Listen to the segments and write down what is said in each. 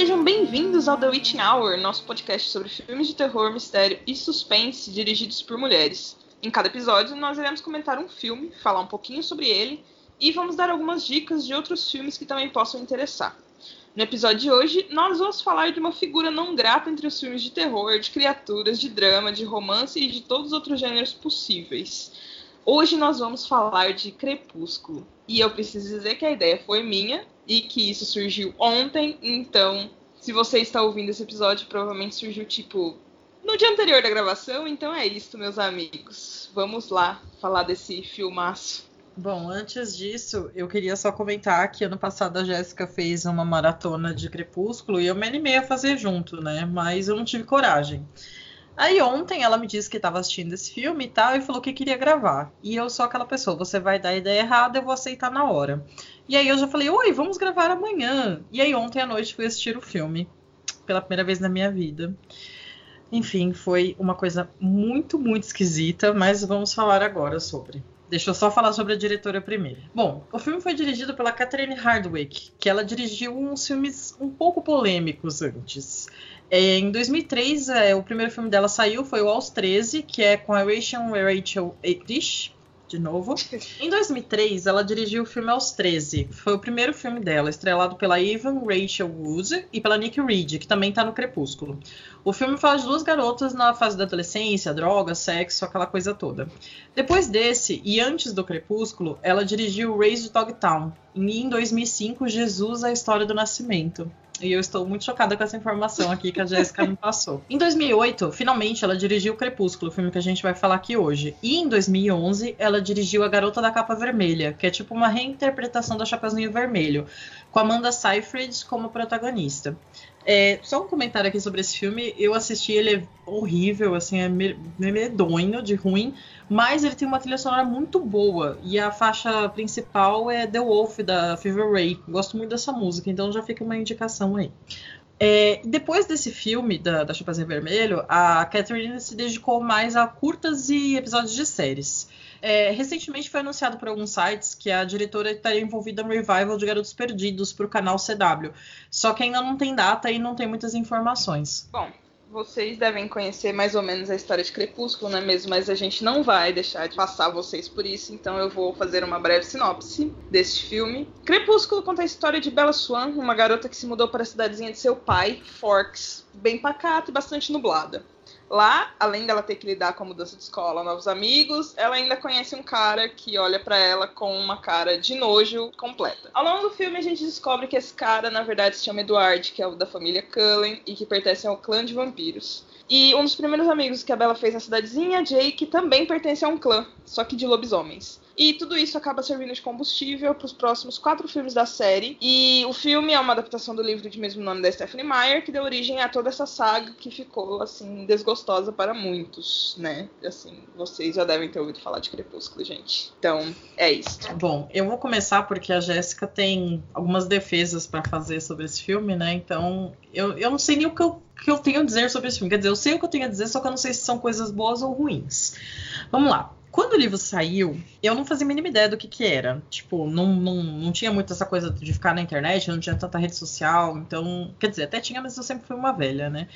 sejam bem-vindos ao The Witching Hour, nosso podcast sobre filmes de terror, mistério e suspense dirigidos por mulheres. Em cada episódio, nós iremos comentar um filme, falar um pouquinho sobre ele e vamos dar algumas dicas de outros filmes que também possam interessar. No episódio de hoje, nós vamos falar de uma figura não grata entre os filmes de terror, de criaturas, de drama, de romance e de todos os outros gêneros possíveis. Hoje nós vamos falar de Crepúsculo. E eu preciso dizer que a ideia foi minha e que isso surgiu ontem, então se você está ouvindo esse episódio, provavelmente surgiu tipo no dia anterior da gravação, então é isso, meus amigos. Vamos lá falar desse filmaço. Bom, antes disso, eu queria só comentar que ano passado a Jéssica fez uma maratona de Crepúsculo e eu me animei a fazer junto, né? Mas eu não tive coragem. Aí ontem ela me disse que estava assistindo esse filme e tal, e falou que queria gravar. E eu sou aquela pessoa, você vai dar a ideia errada, eu vou aceitar na hora. E aí eu já falei, oi, vamos gravar amanhã. E aí ontem à noite fui assistir o filme, pela primeira vez na minha vida. Enfim, foi uma coisa muito, muito esquisita, mas vamos falar agora sobre. Deixa eu só falar sobre a diretora primeiro. Bom, o filme foi dirigido pela Catherine Hardwicke, que ela dirigiu uns filmes um pouco polêmicos antes. É, em 2003, é, o primeiro filme dela saiu, foi o Aos 13, que é com a Rachel, Rachel Eitrish, de novo. Em 2003, ela dirigiu o filme Aos 13. Foi o primeiro filme dela, estrelado pela Evan Rachel Wood e pela Nick Reed, que também está no Crepúsculo. O filme fala de duas garotas na fase da adolescência, droga, sexo, aquela coisa toda. Depois desse, e antes do Crepúsculo, ela dirigiu Raised Dogtown. E em 2005, Jesus, a História do Nascimento. E eu estou muito chocada com essa informação aqui que a Jéssica me passou. Em 2008, finalmente, ela dirigiu Crepúsculo, o filme que a gente vai falar aqui hoje. E em 2011, ela dirigiu A Garota da Capa Vermelha, que é tipo uma reinterpretação da Chapeuzinho Vermelho, com Amanda Seyfried como protagonista. É, só um comentário aqui sobre esse filme. Eu assisti, ele é horrível, assim, é medonho, de ruim, mas ele tem uma trilha sonora muito boa. E a faixa principal é The Wolf, da Fever Ray. Gosto muito dessa música, então já fica uma indicação aí. É, depois desse filme da, da Chapeuzinho Vermelho, a Catherine se dedicou mais a curtas e episódios de séries. É, recentemente foi anunciado por alguns sites que a diretora estaria envolvida no revival de Garotos Perdidos para o canal CW. Só que ainda não tem data e não tem muitas informações. Bom, vocês devem conhecer mais ou menos a história de Crepúsculo, não é mesmo? Mas a gente não vai deixar de passar vocês por isso, então eu vou fazer uma breve sinopse deste filme. Crepúsculo conta a história de Bella Swan, uma garota que se mudou para a cidadezinha de seu pai, Forks, bem pacata e bastante nublada. Lá, além dela ter que lidar com a mudança de escola, novos amigos, ela ainda conhece um cara que olha para ela com uma cara de nojo completa. Ao longo do filme, a gente descobre que esse cara, na verdade, se chama Edward, que é o da família Cullen e que pertence ao clã de vampiros. E um dos primeiros amigos que a Bella fez na cidadezinha, Jake, também pertence a um clã, só que de lobisomens. E tudo isso acaba servindo de combustível para os próximos quatro filmes da série. E o filme é uma adaptação do livro de mesmo nome da Stephanie Meyer, que deu origem a toda essa saga que ficou, assim, desgostosa para muitos, né? Assim, vocês já devem ter ouvido falar de Crepúsculo, gente. Então, é isso. Bom, eu vou começar porque a Jéssica tem algumas defesas para fazer sobre esse filme, né? Então, eu, eu não sei nem o que eu, que eu tenho a dizer sobre esse filme. Quer dizer, eu sei o que eu tenho a dizer, só que eu não sei se são coisas boas ou ruins. Vamos lá. Quando o livro saiu, eu não fazia a mínima ideia do que que era. Tipo, não, não, não tinha muito essa coisa de ficar na internet, não tinha tanta rede social, então... Quer dizer, até tinha, mas eu sempre fui uma velha, né?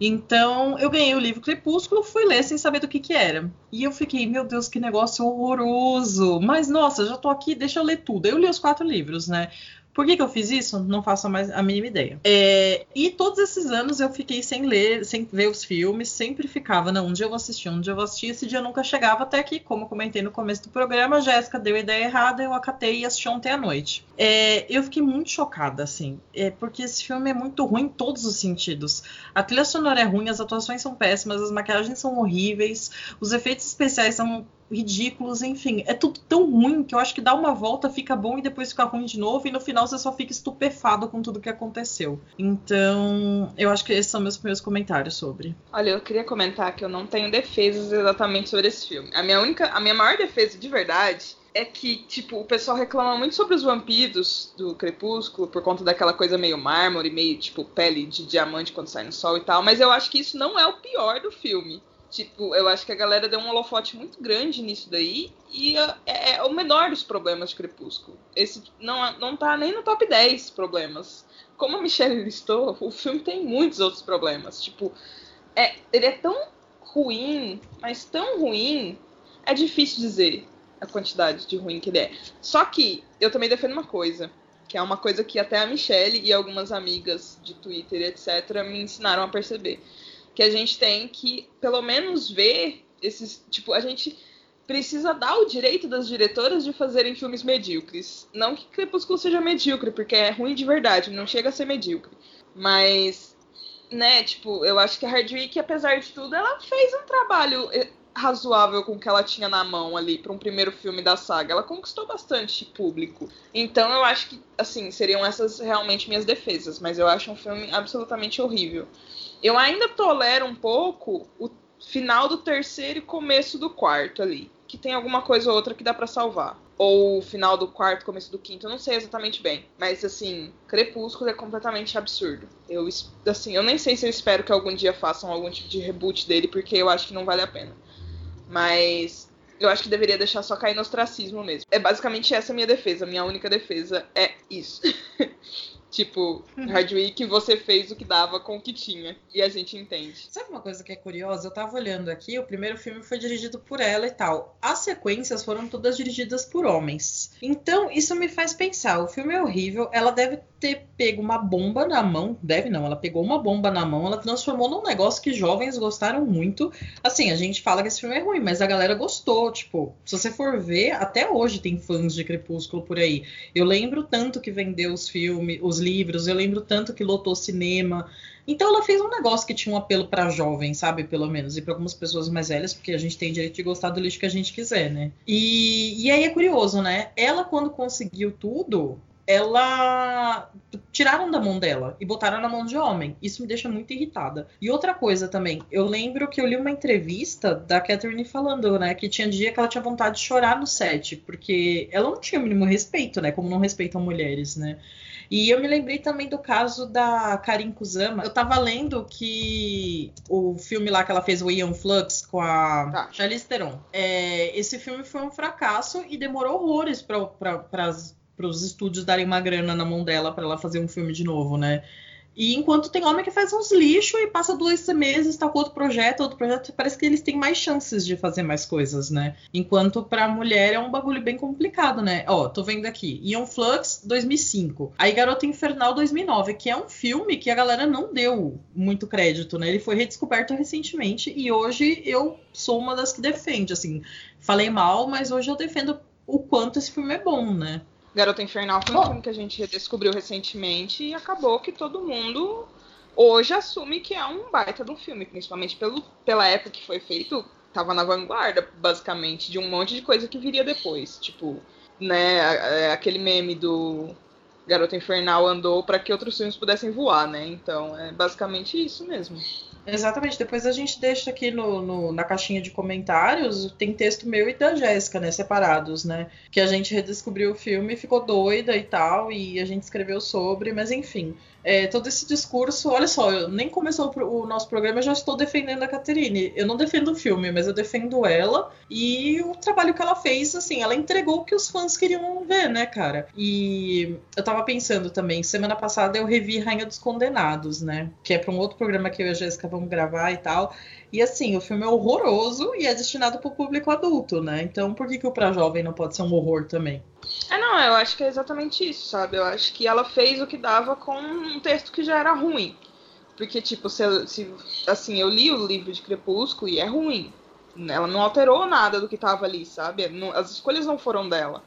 Então, eu ganhei o livro Crepúsculo, fui ler sem saber do que que era. E eu fiquei, meu Deus, que negócio horroroso. Mas, nossa, já tô aqui, deixa eu ler tudo. Eu li os quatro livros, né? Por que, que eu fiz isso? Não faço mais a mínima ideia. É, e todos esses anos eu fiquei sem ler, sem ver os filmes, sempre ficava, não, um dia eu vou assistir, um dia eu vou assistir, esse dia nunca chegava, até que, como eu comentei no começo do programa, a Jéssica deu a ideia errada, eu acatei e assisti ontem à noite. É, eu fiquei muito chocada, assim, é, porque esse filme é muito ruim em todos os sentidos. A trilha sonora é ruim, as atuações são péssimas, as maquiagens são horríveis, os efeitos especiais são ridículos, enfim, é tudo tão ruim que eu acho que dá uma volta, fica bom e depois fica ruim de novo, e no final você só fica estupefado com tudo que aconteceu. Então, eu acho que esses são meus primeiros comentários sobre. Olha, eu queria comentar que eu não tenho defesas exatamente sobre esse filme. A minha única, a minha maior defesa de verdade é que, tipo, o pessoal reclama muito sobre os vampiros do Crepúsculo por conta daquela coisa meio mármore, meio, tipo, pele de diamante quando sai no sol e tal, mas eu acho que isso não é o pior do filme Tipo, eu acho que a galera deu um holofote muito grande nisso daí e é, é, é o menor dos problemas de Crepúsculo. Esse não, não tá nem no top 10 problemas. Como a Michelle listou, o filme tem muitos outros problemas. Tipo, é, ele é tão ruim, mas tão ruim, é difícil dizer a quantidade de ruim que ele é. Só que eu também defendo uma coisa, que é uma coisa que até a Michelle e algumas amigas de Twitter, etc., me ensinaram a perceber que a gente tem que, pelo menos, ver esses. Tipo, a gente precisa dar o direito das diretoras de fazerem filmes medíocres. Não que Crepúsculo seja medíocre, porque é ruim de verdade, não chega a ser medíocre. Mas, né, tipo, eu acho que a Hardwick, apesar de tudo, ela fez um trabalho eh, razoável com o que ela tinha na mão ali para um primeiro filme da saga. Ela conquistou bastante público. Então eu acho que, assim, seriam essas realmente minhas defesas. Mas eu acho um filme absolutamente horrível. Eu ainda tolero um pouco o final do terceiro e começo do quarto ali. Que tem alguma coisa ou outra que dá para salvar. Ou o final do quarto, começo do quinto, eu não sei exatamente bem. Mas assim, Crepúsculo é completamente absurdo. Eu, assim, eu nem sei se eu espero que algum dia façam algum tipo de reboot dele, porque eu acho que não vale a pena. Mas eu acho que deveria deixar só cair no ostracismo mesmo. É basicamente essa a minha defesa. Minha única defesa é isso. Tipo, Hardwick, você fez o que dava com o que tinha. E a gente entende. Sabe uma coisa que é curiosa? Eu tava olhando aqui, o primeiro filme foi dirigido por ela e tal. As sequências foram todas dirigidas por homens. Então, isso me faz pensar: o filme é horrível, ela deve ter pego uma bomba na mão. Deve não, ela pegou uma bomba na mão, ela transformou num negócio que jovens gostaram muito. Assim, a gente fala que esse filme é ruim, mas a galera gostou. Tipo, se você for ver, até hoje tem fãs de Crepúsculo por aí. Eu lembro tanto que vendeu os filmes, os livros, eu lembro tanto que lotou cinema. Então ela fez um negócio que tinha um apelo para jovens, sabe, pelo menos, e para algumas pessoas mais velhas, porque a gente tem direito de gostar do lixo que a gente quiser, né? E, e aí é curioso, né? Ela quando conseguiu tudo, ela tiraram da mão dela e botaram na mão de homem. Isso me deixa muito irritada. E outra coisa também, eu lembro que eu li uma entrevista da Catherine falando, né, que tinha dia que ela tinha vontade de chorar no set, porque ela não tinha o mínimo respeito, né, como não respeitam mulheres, né. E eu me lembrei também do caso da Karin Kusama. Eu tava lendo que o filme lá que ela fez, o Ian Flux, com a tá. Charlize Theron, é, esse filme foi um fracasso e demorou horrores para para os estúdios darem uma grana na mão dela para ela fazer um filme de novo, né? E enquanto tem homem que faz uns lixo e passa dois meses, tá com outro projeto, outro projeto, parece que eles têm mais chances de fazer mais coisas, né? Enquanto pra mulher é um bagulho bem complicado, né? Ó, tô vendo aqui. Ion Flux 2005. Aí Garota Infernal 2009, que é um filme que a galera não deu muito crédito, né? Ele foi redescoberto recentemente e hoje eu sou uma das que defende, assim. Falei mal, mas hoje eu defendo o quanto esse filme é bom, né? Garota Infernal foi um filme que a gente descobriu recentemente e acabou que todo mundo hoje assume que é um baita de um filme, principalmente pelo, pela época que foi feito, tava na vanguarda, basicamente, de um monte de coisa que viria depois. Tipo, né, aquele meme do Garota Infernal andou para que outros filmes pudessem voar, né? Então, é basicamente isso mesmo. Exatamente. Depois a gente deixa aqui no, no, na caixinha de comentários, tem texto meu e da Jéssica, né? Separados, né? Que a gente redescobriu o filme, ficou doida e tal, e a gente escreveu sobre, mas enfim é, todo esse discurso. Olha só, nem começou o nosso programa, eu já estou defendendo a Caterine. Eu não defendo o filme, mas eu defendo ela e o trabalho que ela fez, assim, ela entregou o que os fãs queriam ver, né, cara? E eu tava pensando também, semana passada eu revi Rainha dos Condenados, né? Que é para um outro programa que eu e a Jéssica vamos gravar e tal. E assim, o filme é horroroso e é destinado para o público adulto, né? Então por que, que o pra jovem não pode ser um horror também? É, não, eu acho que é exatamente isso, sabe? Eu acho que ela fez o que dava com um texto que já era ruim. Porque, tipo, se, se assim, eu li o livro de Crepúsculo e é ruim. Ela não alterou nada do que tava ali, sabe? Não, as escolhas não foram dela.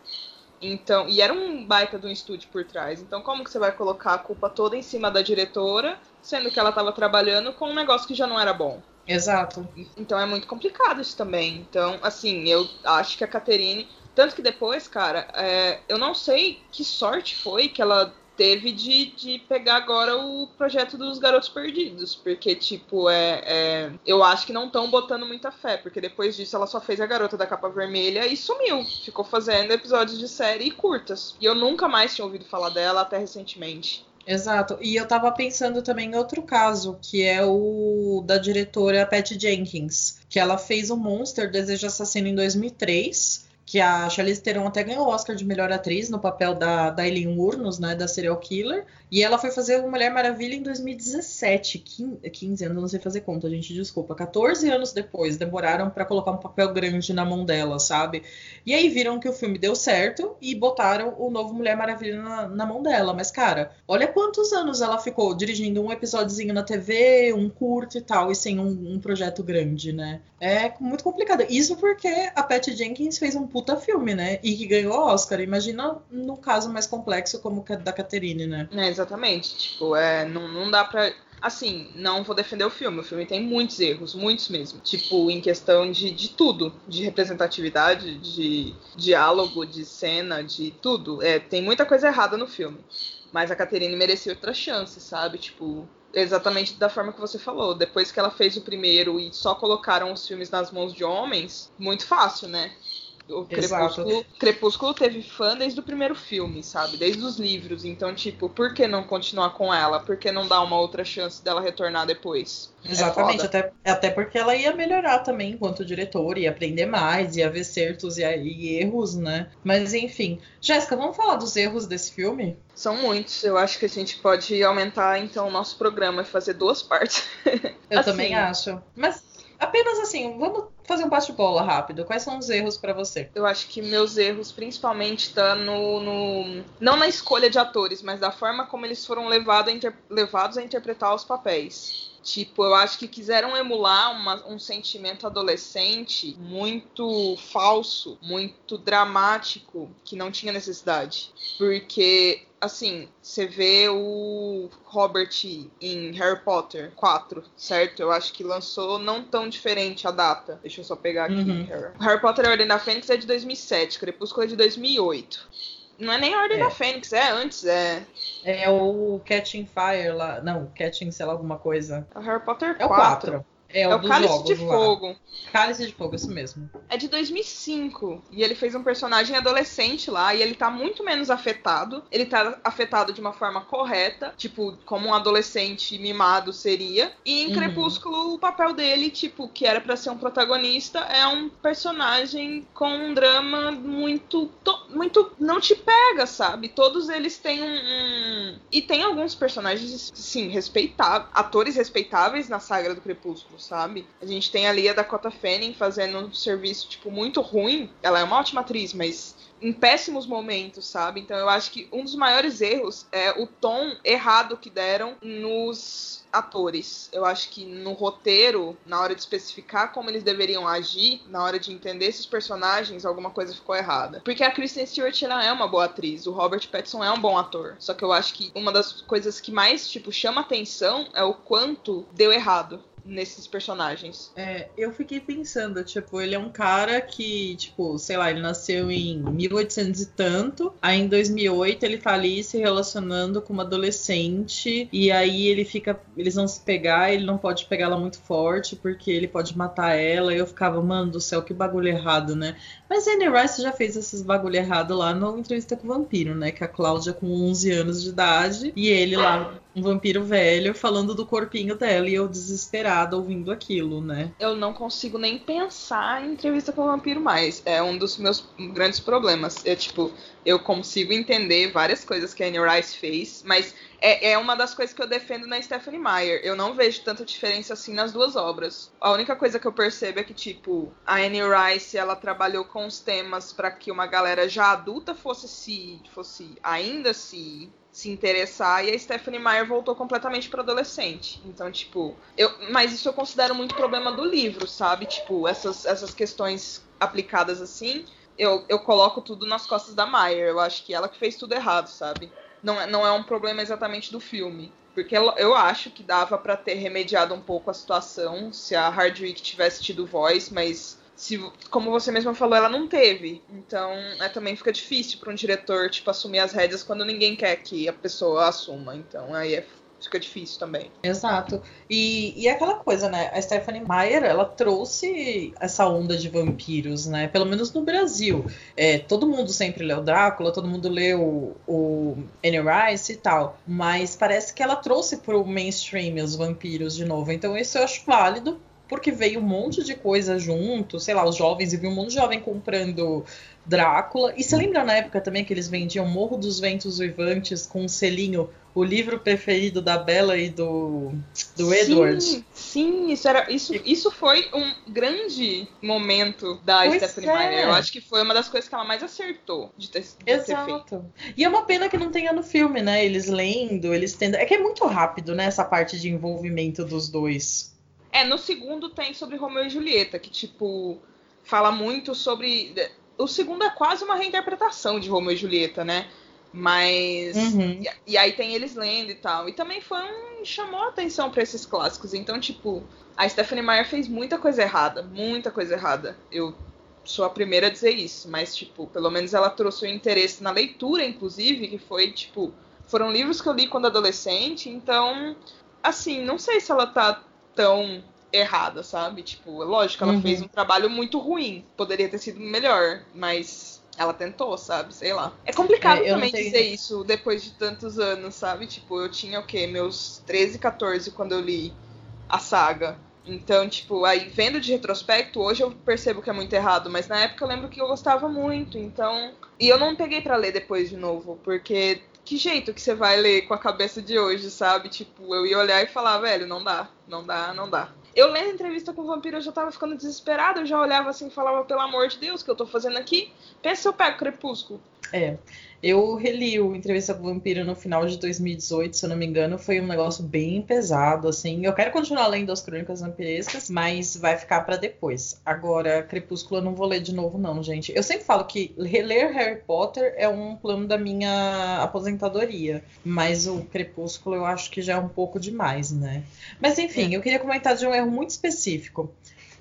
Então, e era um baita de um estúdio por trás. Então, como que você vai colocar a culpa toda em cima da diretora, sendo que ela estava trabalhando com um negócio que já não era bom? Exato. Então é muito complicado isso também. Então, assim, eu acho que a Caterine. Tanto que depois, cara, é, eu não sei que sorte foi que ela teve de, de pegar agora o projeto dos Garotos Perdidos. Porque, tipo, é, é eu acho que não estão botando muita fé. Porque depois disso ela só fez a Garota da Capa Vermelha e sumiu. Ficou fazendo episódios de série e curtas. E eu nunca mais tinha ouvido falar dela até recentemente. Exato. E eu tava pensando também em outro caso, que é o da diretora Patty Jenkins, que ela fez o Monster Desejo Assassino em 2003 que a Charlize Theron até ganhou o Oscar de melhor atriz no papel da, da Eileen Wuornos, né, da serial killer, e ela foi fazer o Mulher Maravilha em 2017, 15, 15 anos, não sei fazer conta, gente, desculpa, 14 anos depois, demoraram para colocar um papel grande na mão dela, sabe? E aí viram que o filme deu certo e botaram o novo Mulher Maravilha na, na mão dela, mas cara, olha quantos anos ela ficou dirigindo um episódiozinho na TV, um curto e tal, e sem um, um projeto grande, né? É muito complicado. Isso porque a Patty Jenkins fez um puta filme, né? E que ganhou Oscar. Imagina no caso mais complexo como o da Catherine, né? É, exatamente. Tipo, é, não, não dá pra. Assim, não vou defender o filme. O filme tem muitos erros, muitos mesmo. Tipo, em questão de, de tudo. De representatividade, de diálogo, de cena, de tudo. É, tem muita coisa errada no filme. Mas a Catherine merecia outra chance, sabe? Tipo, exatamente da forma que você falou. Depois que ela fez o primeiro e só colocaram os filmes nas mãos de homens, muito fácil, né? O Crepúsculo, Crepúsculo teve fã desde o primeiro filme, sabe? Desde os livros. Então, tipo, por que não continuar com ela? Por que não dar uma outra chance dela retornar depois? É Exatamente, é até, até porque ela ia melhorar também enquanto diretora, ia aprender mais, ia ver acertos e, e erros, né? Mas enfim. Jéssica, vamos falar dos erros desse filme? São muitos. Eu acho que a gente pode aumentar então o nosso programa e fazer duas partes. Eu assim, também acho. Mas apenas assim, vamos fazer um bate-bola rápido. Quais são os erros para você? Eu acho que meus erros principalmente estão tá no, no, não na escolha de atores, mas da forma como eles foram levado a inter, levados a interpretar os papéis. Tipo, eu acho que quiseram emular uma, um sentimento adolescente muito falso, muito dramático, que não tinha necessidade. Porque assim, você vê o Robert em Harry Potter 4, certo? Eu acho que lançou não tão diferente a data. Deixa eu só pegar aqui. Uhum. Harry. Harry Potter a Ordem da Fênix é de 2007, Crepúsculo é de 2008. Não é nem a Ordem é. da Fênix, é antes, é. É o Catching Fire lá. Não, Catching, sei lá, alguma coisa. É o Harry Potter 4. É o 4. É, é o Cálice de lá. Fogo. Cálice de Fogo, isso mesmo. É de 2005. E ele fez um personagem adolescente lá. E ele tá muito menos afetado. Ele tá afetado de uma forma correta. Tipo, como um adolescente mimado seria. E em uhum. Crepúsculo, o papel dele, tipo, que era para ser um protagonista, é um personagem com um drama muito. muito. não te pega, sabe? Todos eles têm um. um... E tem alguns personagens, sim, respeitáveis. Atores respeitáveis na saga do Crepúsculo sabe? A gente tem ali a Dakota Fanning fazendo um serviço, tipo, muito ruim. Ela é uma ótima atriz, mas em péssimos momentos, sabe? Então eu acho que um dos maiores erros é o tom errado que deram nos atores. Eu acho que no roteiro, na hora de especificar como eles deveriam agir, na hora de entender esses personagens, alguma coisa ficou errada. Porque a Kristen Stewart ela é uma boa atriz, o Robert Pattinson é um bom ator. Só que eu acho que uma das coisas que mais tipo chama atenção é o quanto deu errado nesses personagens. É, eu fiquei pensando, tipo, ele é um cara que, tipo, sei lá, ele nasceu em 1800 e tanto, aí em 2008 ele tá ali se relacionando com uma adolescente e aí ele fica, eles vão se pegar, ele não pode pegar ela muito forte porque ele pode matar ela. E eu ficava, mano do céu, que bagulho errado, né? Mas Anne Rice já fez esses bagulho errado lá no Entrevista com o Vampiro, né? Que a Cláudia com 11 anos de idade e ele lá um vampiro velho falando do corpinho dela e eu desesperada ouvindo aquilo, né? Eu não consigo nem pensar em entrevista com o vampiro mais. É um dos meus grandes problemas. É tipo, eu consigo entender várias coisas que a Anne Rice fez, mas é, é uma das coisas que eu defendo na Stephanie Meyer. Eu não vejo tanta diferença assim nas duas obras. A única coisa que eu percebo é que, tipo, a Anne Rice, ela trabalhou com os temas para que uma galera já adulta fosse se, fosse ainda se se interessar e a Stephanie Meyer voltou completamente para adolescente. Então, tipo, eu, mas isso eu considero muito problema do livro, sabe? Tipo, essas, essas questões aplicadas assim, eu, eu coloco tudo nas costas da Meyer. Eu acho que ela que fez tudo errado, sabe? Não, é, não é um problema exatamente do filme. Porque eu acho que dava para ter remediado um pouco a situação se a Hardwick tivesse tido voz, mas se, como você mesma falou, ela não teve. Então, é, também fica difícil para um diretor, tipo, assumir as rédeas quando ninguém quer que a pessoa assuma. Então, aí é, fica difícil também. Exato. E, e aquela coisa, né? A Stephanie Meyer, ela trouxe essa onda de vampiros, né? Pelo menos no Brasil. É, todo mundo sempre leu Drácula, todo mundo leu o Anne Rice e tal. Mas parece que ela trouxe pro mainstream os vampiros de novo. Então isso eu acho válido porque veio um monte de coisa junto, sei lá, os jovens, e viu um monte de jovem comprando Drácula. E você lembra na época também que eles vendiam Morro dos Ventos Uivantes com um selinho, o livro preferido da Bella e do, do sim, Edward? Sim, isso, era, isso, isso foi um grande momento da pois Stephanie é. Meyer. Eu acho que foi uma das coisas que ela mais acertou de ter, de Exato. ter feito. E é uma pena que não tenha no filme, né? Eles lendo, eles tendo. É que é muito rápido, né? Essa parte de envolvimento dos dois. É, no segundo tem sobre Romeu e Julieta, que, tipo, fala muito sobre. O segundo é quase uma reinterpretação de Romeu e Julieta, né? Mas. Uhum. E, e, aí tem eles lendo e tal. E também foi um. chamou a atenção para esses clássicos. Então, tipo, a Stephanie Meyer fez muita coisa errada. Muita coisa errada. Eu sou a primeira a dizer isso. Mas, tipo, pelo menos ela trouxe o interesse na leitura, inclusive, que foi, tipo. Foram livros que eu li quando adolescente. Então, assim, não sei se ela tá tão errada, sabe? Tipo, lógico, ela uhum. fez um trabalho muito ruim. Poderia ter sido melhor, mas ela tentou, sabe? Sei lá. É complicado é, também dizer isso depois de tantos anos, sabe? Tipo, eu tinha o quê? Meus 13, 14 quando eu li a saga. Então, tipo, aí vendo de retrospecto, hoje eu percebo que é muito errado, mas na época eu lembro que eu gostava muito, então. E eu não peguei para ler depois de novo, porque que jeito que você vai ler com a cabeça de hoje, sabe? Tipo, eu ia olhar e falar, velho, não dá, não dá, não dá. Eu lendo entrevista com o vampiro, eu já tava ficando desesperada, eu já olhava assim e falava, pelo amor de Deus, o que eu tô fazendo aqui? Pensa se eu pego Crepúsculo. É. Eu reli o Entrevista com o Vampiro no final de 2018, se eu não me engano. Foi um negócio bem pesado, assim. Eu quero continuar lendo as crônicas vampirescas, mas vai ficar para depois. Agora, Crepúsculo eu não vou ler de novo, não, gente. Eu sempre falo que reler Harry Potter é um plano da minha aposentadoria. Mas o Crepúsculo eu acho que já é um pouco demais, né? Mas enfim, é. eu queria comentar de um erro muito específico.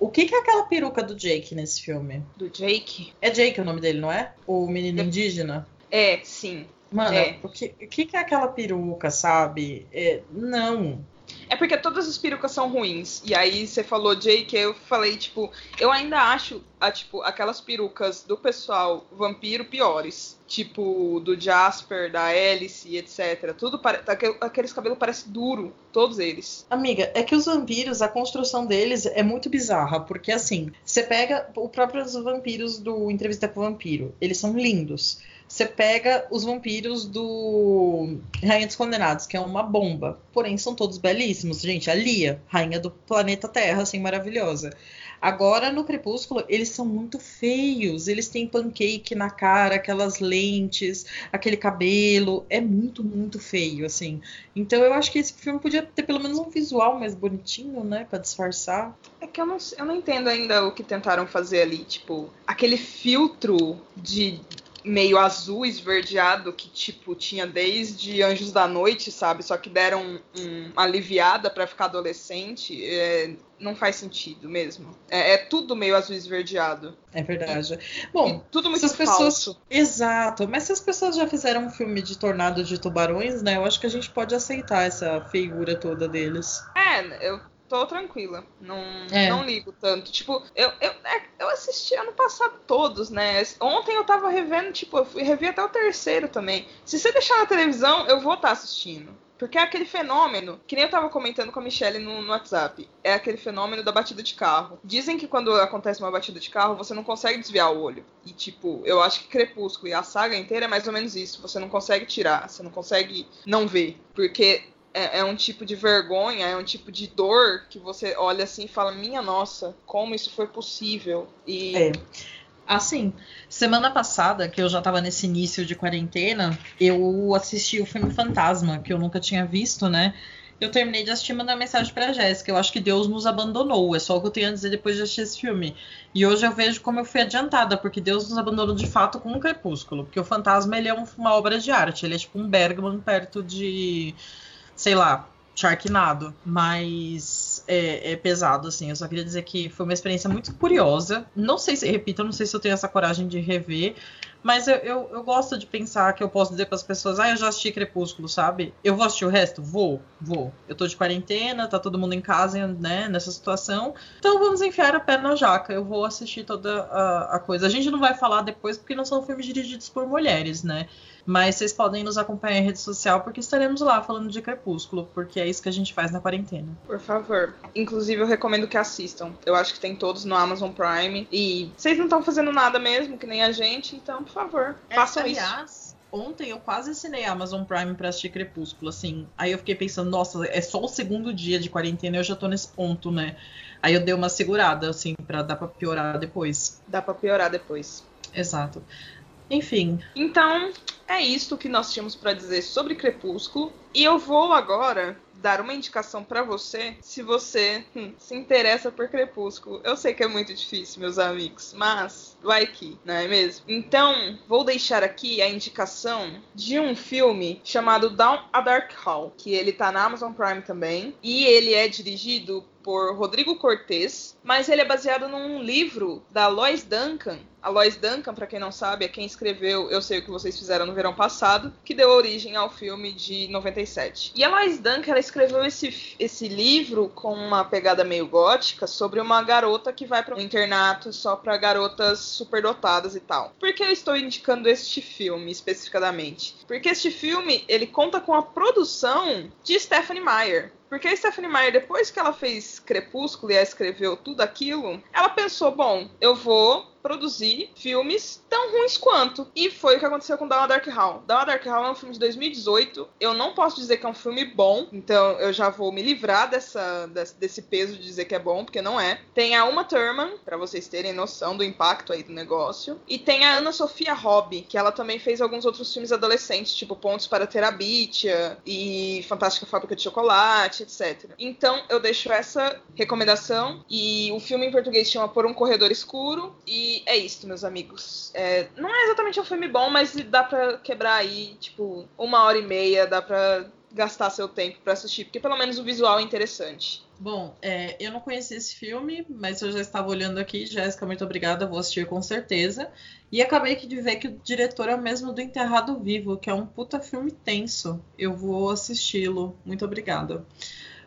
O que, que, é aquela peruca do Jake nesse filme? Do Jake? É Jake o nome dele, não é? O menino é. indígena? É, sim. Mano, é. o que, que, que é aquela peruca, sabe? É, não. É porque todas as perucas são ruins. E aí você falou Jake, eu falei, tipo, eu ainda acho a, tipo, aquelas perucas do pessoal vampiro piores. Tipo, do Jasper, da Alice, etc. Tudo pare... Aqueles cabelos parecem duro, todos eles. Amiga, é que os vampiros, a construção deles é muito bizarra. Porque assim, você pega o próprio vampiros do Entrevista com o Vampiro. Eles são lindos você pega os vampiros do Rainha dos Condenados, que é uma bomba. Porém, são todos belíssimos. Gente, a Lia, rainha do planeta Terra, assim, maravilhosa. Agora, no Crepúsculo, eles são muito feios. Eles têm pancake na cara, aquelas lentes, aquele cabelo. É muito, muito feio, assim. Então, eu acho que esse filme podia ter pelo menos um visual mais bonitinho, né? Pra disfarçar. É que eu não, eu não entendo ainda o que tentaram fazer ali. Tipo, aquele filtro de meio azul esverdeado que tipo tinha desde Anjos da Noite, sabe? Só que deram um, um, uma aliviada para ficar adolescente. É, não faz sentido mesmo. É, é, tudo meio azul esverdeado. É verdade. Bom, e tudo muito pessoas... falso. Exato. Mas se as pessoas já fizeram um filme de tornado de tubarões, né? Eu acho que a gente pode aceitar essa feiura toda deles. É, eu tô tranquila. Não, é. não ligo tanto. Tipo, eu, eu, é, eu assisti ano passado todos, né? Ontem eu tava revendo, tipo, eu fui rever até o terceiro também. Se você deixar na televisão, eu vou estar tá assistindo. Porque é aquele fenômeno, que nem eu tava comentando com a Michelle no, no, WhatsApp, é aquele fenômeno da batida de carro. Dizem que quando acontece uma batida de carro, você não consegue desviar o olho. E, tipo, eu acho que Crepúsculo e a saga inteira é mais ou menos isso. Você não consegue tirar, você não consegue não ver. Porque é, é, um tipo de vergonha, é um tipo de dor que você olha assim e fala: Minha nossa, como isso foi possível? E. É. Assim, semana passada, que eu já tava nesse início de quarentena, eu assisti o filme Fantasma, que eu nunca tinha visto, né? Eu terminei de assistir mandando mensagem pra Jéssica. Eu acho que Deus nos abandonou. É só o que eu tenho a dizer depois de assistir esse filme. E hoje eu vejo como eu fui adiantada, porque Deus nos abandonou de fato com um crepúsculo. Porque o fantasma ele é uma obra de arte. Ele é tipo um Bergman perto de sei lá, Sharknado, mas é, é, pesado, assim. Eu só queria dizer que foi uma experiência muito curiosa. Não sei se, repito, não sei se eu tenho essa coragem de rever, Mas eu, eu, eu, gosto de pensar que eu posso dizer para as pessoas, ah, eu já assisti Crepúsculo, sabe? Eu vou assistir o resto? Vou, vou. Eu tô de quarentena, tá todo mundo em casa, né, nessa situação. Então vamos enfiar a pé na jaca. Eu vou assistir toda a, a coisa. A gente não vai falar depois porque não são filmes dirigidos por mulheres, né? Mas vocês podem nos acompanhar em rede social porque estaremos lá falando de Crepúsculo, porque é isso que a gente faz na quarentena. Por favor. Inclusive, eu recomendo que assistam. Eu acho que tem todos no Amazon Prime. E vocês não estão fazendo nada mesmo, que nem a gente, então, favor, é, façam aliás, isso ontem eu quase assinei a Amazon Prime pra assistir Crepúsculo, assim. Aí eu fiquei pensando, nossa, é só o segundo dia de quarentena e eu já tô nesse ponto, né? Aí eu dei uma segurada, assim, pra dar pra piorar depois. Dá pra piorar depois. Exato. Enfim. Então, é isso que nós tínhamos para dizer sobre Crepúsculo. E eu vou agora dar uma indicação para você se você hum, se interessa por Crepúsculo. Eu sei que é muito difícil, meus amigos, mas vai que, não é mesmo? Então, vou deixar aqui a indicação de um filme chamado Down a Dark Hall, que ele tá na Amazon Prime também, e ele é dirigido por Rodrigo Cortez, mas ele é baseado num livro da Lois Duncan. A Lois Duncan, para quem não sabe, é quem escreveu Eu Sei O Que Vocês Fizeram no Verão Passado, que deu origem ao filme de 97. E a Lois Duncan, ela escreveu esse, esse livro com uma pegada meio gótica sobre uma garota que vai para um internato só para garotas superdotadas e tal. Por que eu estou indicando este filme especificadamente? Porque este filme, ele conta com a produção de Stephanie Meyer, porque a Stephanie Meyer, depois que ela fez Crepúsculo e escreveu tudo aquilo, ela pensou: bom, eu vou produzir filmes tão ruins quanto. E foi o que aconteceu com Dawn Dark Hall. Dawn Dark Hall é um filme de 2018. Eu não posso dizer que é um filme bom, então eu já vou me livrar dessa, desse peso de dizer que é bom, porque não é. Tem a Uma Thurman, para vocês terem noção do impacto aí do negócio. E tem a Ana Sofia Hobby, que ela também fez alguns outros filmes adolescentes, tipo Pontos para Terabitia e Fantástica Fábrica de Chocolate, etc. Então eu deixo essa recomendação. E o filme em português chama Por um Corredor Escuro. E é isso, meus amigos. É, não é exatamente um filme bom, mas dá pra quebrar aí, tipo, uma hora e meia, dá pra gastar seu tempo para assistir, porque pelo menos o visual é interessante. Bom, é, eu não conheci esse filme, mas eu já estava olhando aqui. Jéssica, muito obrigada, vou assistir com certeza. E acabei de ver que o diretor é o mesmo do Enterrado Vivo, que é um puta filme tenso. Eu vou assisti-lo. Muito obrigada.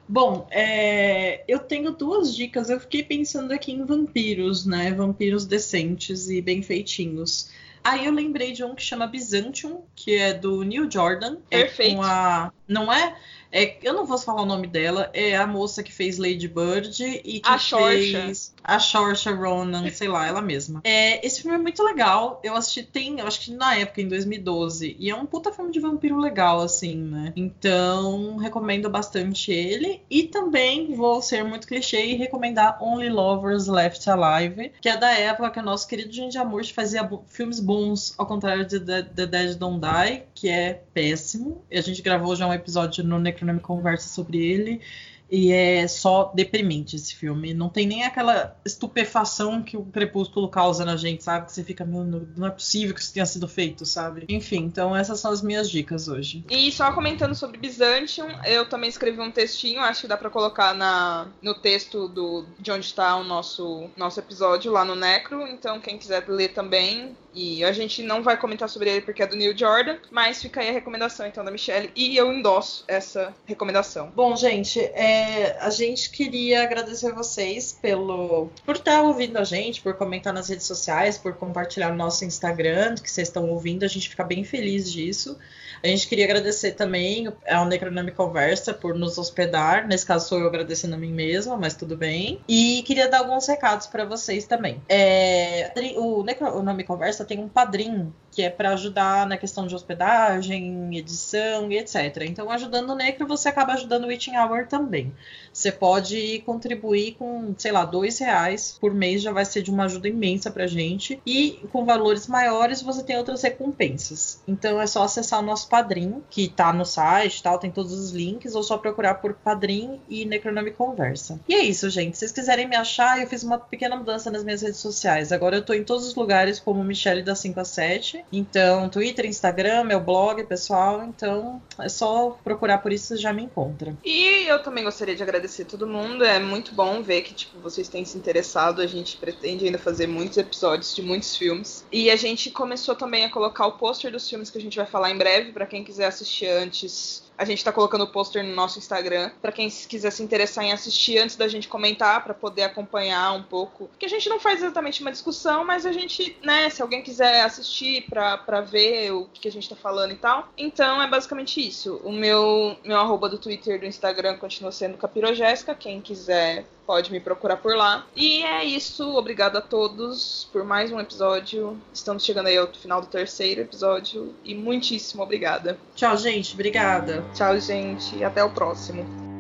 Bom, é, eu tenho duas dicas. Eu fiquei pensando aqui em vampiros, né? Vampiros decentes e bem feitinhos. Aí eu lembrei de um que chama Byzantium, que é do Neil Jordan. Perfeito. É com a, não é? É, eu não vou falar o nome dela, é a moça que fez Lady Bird e que a fez a Saoirse Ronan, sei lá, ela mesma. É, esse filme é muito legal. Eu assisti tem, eu acho que na época em 2012, e é um puta filme de vampiro legal assim, né? Então, recomendo bastante ele e também vou ser muito clichê e recomendar Only Lovers Left Alive, que é da época que o nosso querido Jandy Amurch fazia filmes bons, ao contrário de The, The Dead Don't Die, que é péssimo. E a gente gravou já um episódio no Necronome Conversa sobre ele. E é só deprimente esse filme. Não tem nem aquela estupefação que o Crepúsculo causa na gente, sabe? Que você fica, meu, não é possível que isso tenha sido feito, sabe? Enfim, então essas são as minhas dicas hoje. E só comentando sobre Byzantium, eu também escrevi um textinho, acho que dá para colocar na, no texto do, de onde está o nosso, nosso episódio lá no Necro. Então, quem quiser ler também, e a gente não vai comentar sobre ele porque é do Neil Jordan, mas fica aí a recomendação então da Michelle e eu endosso essa recomendação. Bom, gente, é, a gente queria agradecer vocês pelo por estar ouvindo a gente, por comentar nas redes sociais, por compartilhar no nosso Instagram, que vocês estão ouvindo, a gente fica bem feliz disso. A gente queria agradecer também ao Necronome Conversa por nos hospedar. Nesse caso, sou eu agradecendo a mim mesma, mas tudo bem. E queria dar alguns recados para vocês também. É, o Necronome Conversa tem um padrinho que é para ajudar na questão de hospedagem, edição e etc. Então, ajudando o Necro, você acaba ajudando o Witching Hour também. Você pode contribuir com, sei lá, dois reais por mês, já vai ser de uma ajuda imensa pra gente. E com valores maiores, você tem outras recompensas. Então, é só acessar o nosso padrinho, que tá no site tal, tem todos os links, ou só procurar por padrinho e Necronome Conversa. E é isso, gente. Se vocês quiserem me achar, eu fiz uma pequena mudança nas minhas redes sociais. Agora eu tô em todos os lugares como Michelle da 5 a 7 Então, Twitter, Instagram, meu blog, pessoal. Então, é só procurar por isso, você já me encontra. E eu também gostaria de agradecer todo mundo. É muito bom ver que tipo, vocês têm se interessado. A gente pretende ainda fazer muitos episódios de muitos filmes. E a gente começou também a colocar o pôster dos filmes que a gente vai falar em breve, para quem quiser assistir antes a gente tá colocando o pôster no nosso Instagram para quem quiser se interessar em assistir antes da gente comentar, para poder acompanhar um pouco. Porque a gente não faz exatamente uma discussão, mas a gente, né, se alguém quiser assistir para ver o que a gente tá falando e tal. Então é basicamente isso. O meu, meu arroba do Twitter e do Instagram continua sendo Capirogésica. Quem quiser pode me procurar por lá. E é isso. Obrigado a todos por mais um episódio. Estamos chegando aí ao final do terceiro episódio. E muitíssimo obrigada. Tchau, gente. Obrigada. Tchau, gente. Até o próximo.